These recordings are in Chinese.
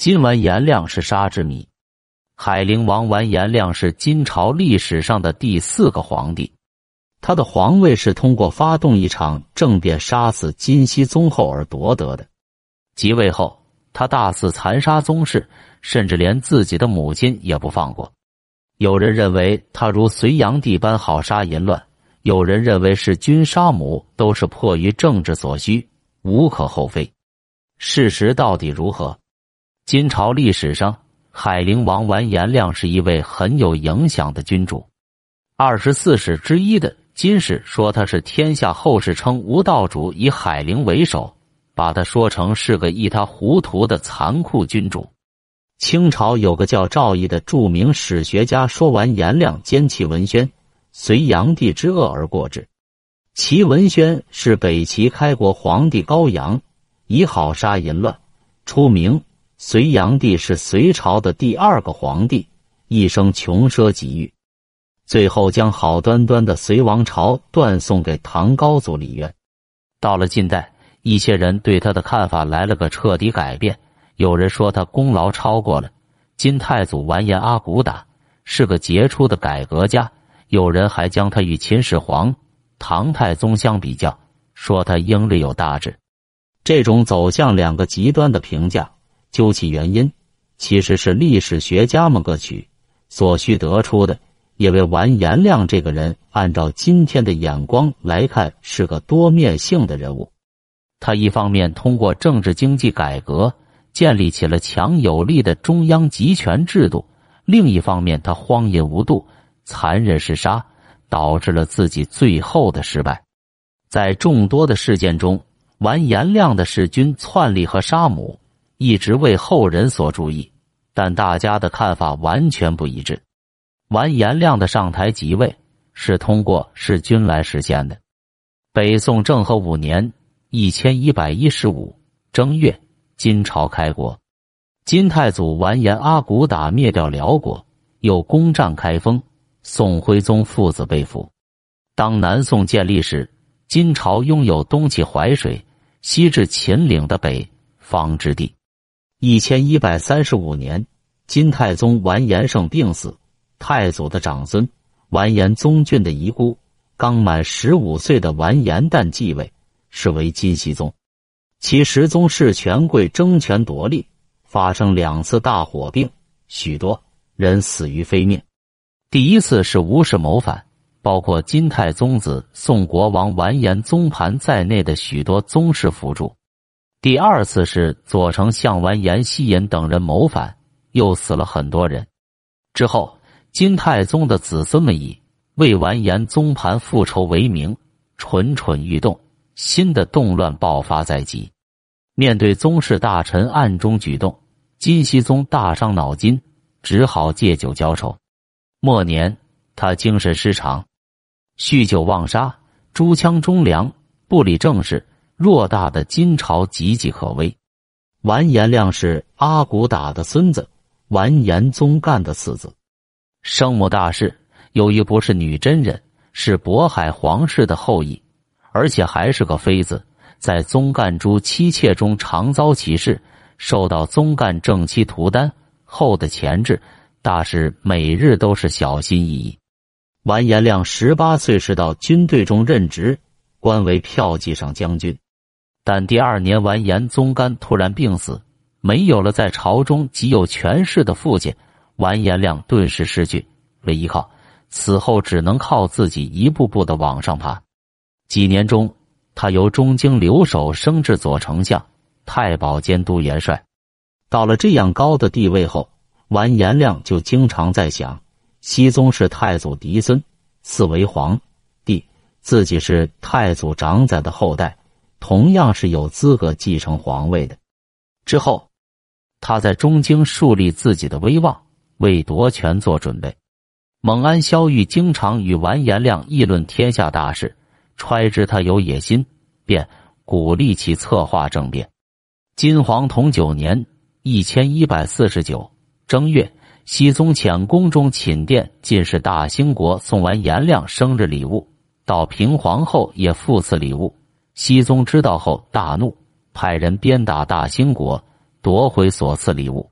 金完颜亮是沙之谜。海陵王完颜亮是金朝历史上的第四个皇帝，他的皇位是通过发动一场政变杀死金熙宗后而夺得的。即位后，他大肆残杀宗室，甚至连自己的母亲也不放过。有人认为他如隋炀帝般好杀淫乱，有人认为是君杀母，都是迫于政治所需，无可厚非。事实到底如何？金朝历史上。海陵王完颜亮是一位很有影响的君主，二十四史之一的《金史》说他是天下后世称吴道主以海陵为首，把他说成是个一塌糊涂的残酷君主。清朝有个叫赵翼的著名史学家说完颜亮奸弃文宣，隋炀帝之恶而过之。齐文宣是北齐开国皇帝高阳，以好杀淫乱出名。隋炀帝是隋朝的第二个皇帝，一生穷奢极欲，最后将好端端的隋王朝断送给唐高祖李渊。到了近代，一些人对他的看法来了个彻底改变。有人说他功劳超过了金太祖完颜阿骨打，是个杰出的改革家；有人还将他与秦始皇、唐太宗相比较，说他英略有大志。这种走向两个极端的评价。究其原因，其实是历史学家们各取所需得出的。因为完颜亮这个人，按照今天的眼光来看，是个多面性的人物。他一方面通过政治经济改革建立起了强有力的中央集权制度，另一方面他荒淫无度、残忍嗜杀，导致了自己最后的失败。在众多的事件中，完颜亮的弑君、篡立和杀母。一直为后人所注意，但大家的看法完全不一致。完颜亮的上台即位是通过弑君来实现的。北宋政和五年（一千一百一十五）正月，金朝开国，金太祖完颜阿骨打灭掉辽国，又攻占开封，宋徽宗父子被俘。当南宋建立时，金朝拥有东起淮水、西至秦岭的北方之地。一千一百三十五年，金太宗完颜晟病死，太祖的长孙完颜宗俊的遗孤刚满十五岁的完颜旦继位，是为金熙宗。其十宗室权贵争权夺利，发生两次大火并，许多人死于非命。第一次是吴氏谋反，包括金太宗子宋国王完颜宗盘在内的许多宗室辅助。第二次是左丞相完颜希尹等人谋反，又死了很多人。之后，金太宗的子孙们以为完颜宗盘复仇为名，蠢蠢欲动。新的动乱爆发在即。面对宗室大臣暗中举动，金熙宗大伤脑筋，只好借酒浇愁。末年，他精神失常，酗酒妄杀，诛枪忠良，不理政事。偌大的金朝岌岌可危。完颜亮是阿骨打的孙子，完颜宗干的次子，生母大氏由于不是女真人，是渤海皇室的后裔，而且还是个妃子，在宗干诸妻妾中常遭歧视，受到宗干正妻图丹后的钳制，大氏每日都是小心翼翼。完颜亮十八岁时到军队中任职，官为骠骑上将军。但第二年，完颜宗干突然病死，没有了在朝中极有权势的父亲，完颜亮顿时失去了依靠，此后只能靠自己一步步的往上爬。几年中，他由中京留守升至左丞相、太保监督元帅。到了这样高的地位后，完颜亮就经常在想：熹宗是太祖嫡孙，赐为皇帝，自己是太祖长子的后代。同样是有资格继承皇位的。之后，他在中京树立自己的威望，为夺权做准备。蒙安萧玉经常与完颜亮议论天下大事，揣知他有野心，便鼓励其策划政变。金黄同九年（一千一百四十九）正月，熹宗遣宫中寝殿进士大兴国送完颜亮生日礼物，到平皇后也附赐礼物。熹宗知道后大怒，派人鞭打大兴国，夺回所赐礼物。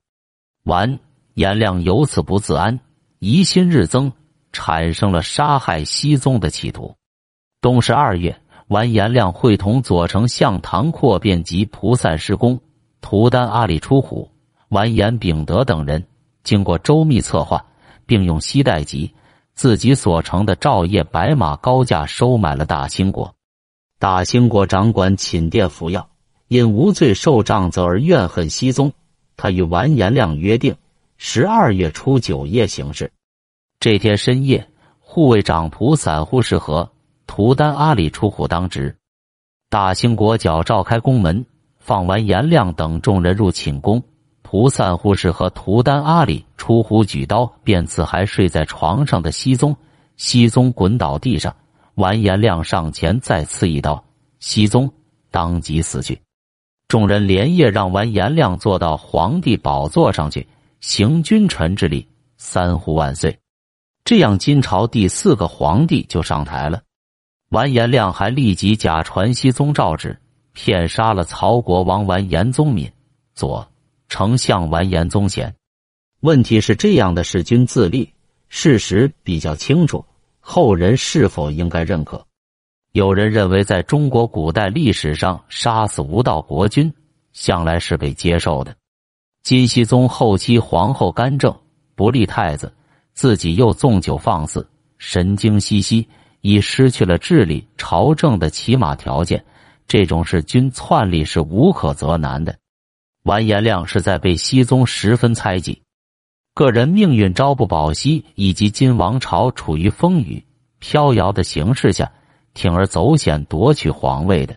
完颜亮由此不自安，疑心日增，产生了杀害熹宗的企图。冬十二月，完颜亮会同左丞相唐扩便及蒲散师公、图丹阿里出虎、完颜秉德等人，经过周密策划，并用西代籍自己所乘的赵业白马高价收买了大兴国。大兴国掌管寝殿服药，因无罪受杖责而怨恨熹宗。他与完颜亮约定，十二月初九夜行事。这天深夜，护卫长蒲散护士和。图丹阿里出虎当值，大兴国角召开宫门，放完颜亮等众人入寝宫。蒲散护士和图丹阿里出虎举刀，便刺还睡在床上的熹宗。熹宗滚倒地上，完颜亮上前再刺一刀，熹宗当即死去。众人连夜让完颜亮坐到皇帝宝座上去，行君臣之礼，三呼万岁。这样，金朝第四个皇帝就上台了。完颜亮还立即假传熙宗诏旨，骗杀了曹国王完颜宗敏、左丞相完颜宗贤。问题是这样的弑君自立，事实比较清楚，后人是否应该认可？有人认为，在中国古代历史上，杀死无道国君向来是被接受的。金熙宗后期皇后干政不立太子，自己又纵酒放肆，神经兮兮。已失去了治理朝政的起码条件，这种弑君篡立是无可责难的。完颜亮是在被熹宗十分猜忌，个人命运朝不保夕，以及金王朝处于风雨飘摇的形势下，铤而走险夺取皇位的。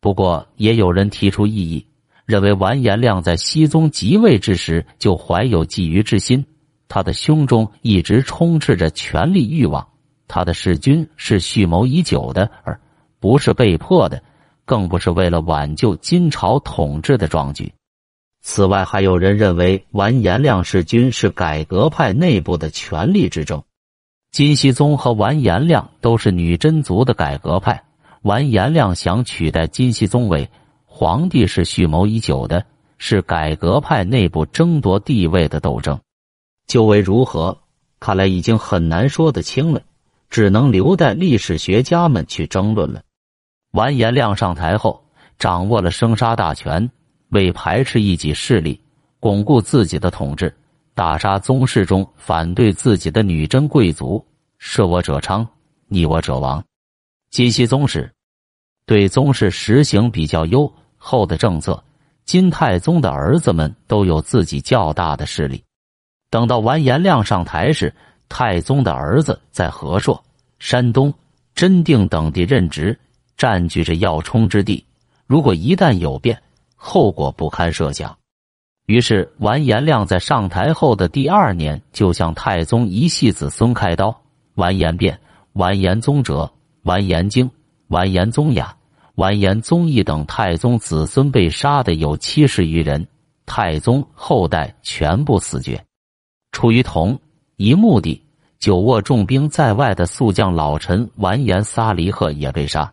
不过，也有人提出异议，认为完颜亮在熹宗即位之时就怀有觊觎之心，他的胸中一直充斥着权力欲望。他的弑君是蓄谋已久的，而不是被迫的，更不是为了挽救金朝统治的壮举。此外，还有人认为完颜亮弑君是改革派内部的权力之争。金熙宗和完颜亮都是女真族的改革派，完颜亮想取代金熙宗为皇帝是蓄谋已久的，是改革派内部争夺地位的斗争。究为如何，看来已经很难说得清了。只能留待历史学家们去争论了。完颜亮上台后，掌握了生杀大权，为排斥异己势力，巩固自己的统治，大杀宗室中反对自己的女真贵族，舍我者昌，逆我者亡。金熙宗时，对宗室实行比较优厚的政策。金太宗的儿子们都有自己较大的势力。等到完颜亮上台时，太宗的儿子在和硕、山东、真定等地任职，占据着要冲之地。如果一旦有变，后果不堪设想。于是，完颜亮在上台后的第二年，就向太宗一系子孙开刀：完颜变、完颜宗哲、完颜经、完颜宗雅、完颜宗义等太宗子孙被杀的有七十余人，太宗后代全部死绝。出于同一目的。久卧重兵在外的宿将老臣完颜撒离赫也被杀。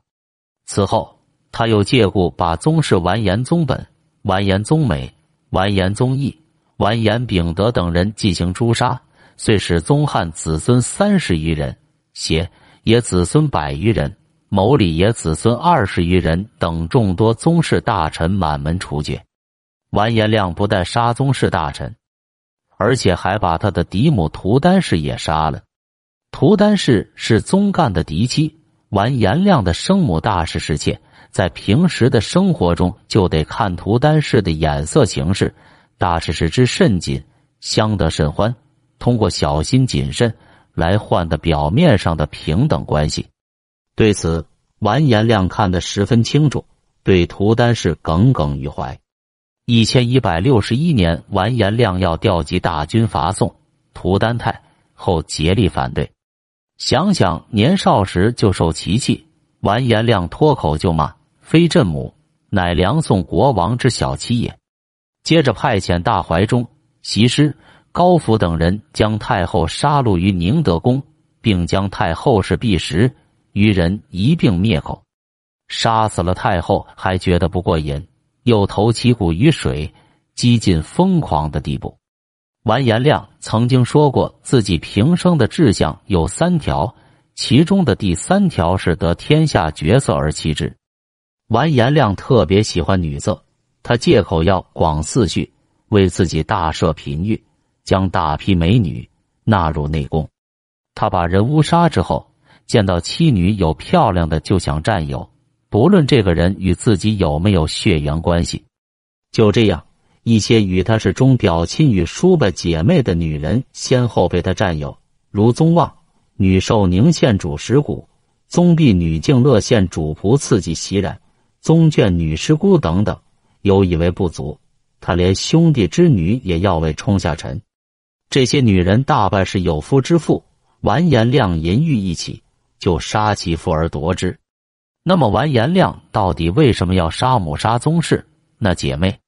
此后，他又借故把宗室完颜宗本、完颜宗美、完颜宗义、完颜秉德等人进行诛杀，遂使宗汉子孙三十余人、邪也子孙百余人、谋里也子孙二十余人等众多宗室大臣满门处决。完颜亮不但杀宗室大臣。而且还把他的嫡母涂丹氏也杀了。涂丹氏是宗干的嫡妻，完颜亮的生母大氏侍妾，在平时的生活中就得看涂丹氏的眼色行事，大氏是之甚谨，相得甚欢。通过小心谨慎来换的表面上的平等关系。对此，完颜亮看得十分清楚，对涂丹氏耿耿于怀。一千一百六十一年，完颜亮要调集大军伐宋，涂丹太后竭力反对。想想年少时就受其气，完颜亮脱口就骂：“非朕母，乃梁宋国王之小妻也。”接着派遣大怀中、习师、高福等人将太后杀戮于宁德宫，并将太后氏婢十余人一并灭口。杀死了太后，还觉得不过瘾。又投其骨于水，激进疯狂的地步。完颜亮曾经说过，自己平生的志向有三条，其中的第三条是得天下绝色而妻之。完颜亮特别喜欢女色，他借口要广四序，为自己大设嫔御，将大批美女纳入内宫。他把人乌杀之后，见到妻女有漂亮的就想占有，不论这个人与自己有没有血缘关系。就这样。一些与他是中表亲与叔伯姐妹的女人，先后被他占有，如宗旺女寿宁县主石谷、宗弼女静乐县主仆次季袭染、宗眷女师姑等等。有以为不足，他连兄弟之女也要为冲下尘。这些女人大半是有夫之妇，完颜亮淫欲一起，就杀其父而夺之。那么完颜亮到底为什么要杀母杀宗室？那姐妹？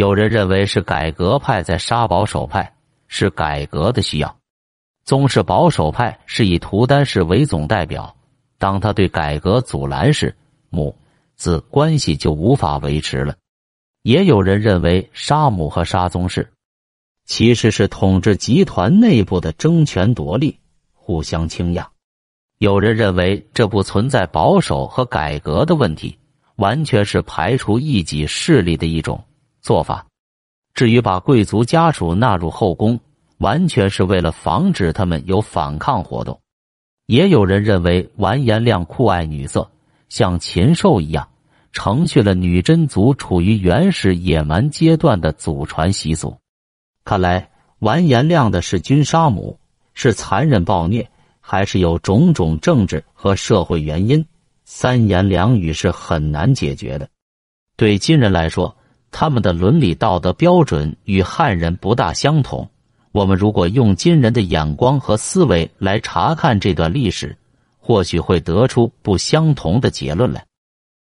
有人认为是改革派在杀保守派，是改革的需要。宗室保守派是以图丹氏为总代表，当他对改革阻拦时，母子关系就无法维持了。也有人认为杀母和杀宗室其实是统治集团内部的争权夺利，互相倾轧。有人认为这不存在保守和改革的问题，完全是排除异己势力的一种。做法，至于把贵族家属纳入后宫，完全是为了防止他们有反抗活动。也有人认为完颜亮酷爱女色，像禽兽一样，承续了女真族处于原始野蛮阶段的祖传习俗。看来完颜亮的是君杀母是残忍暴虐，还是有种种政治和社会原因？三言两语是很难解决的。对金人来说。他们的伦理道德标准与汉人不大相同。我们如果用今人的眼光和思维来查看这段历史，或许会得出不相同的结论来。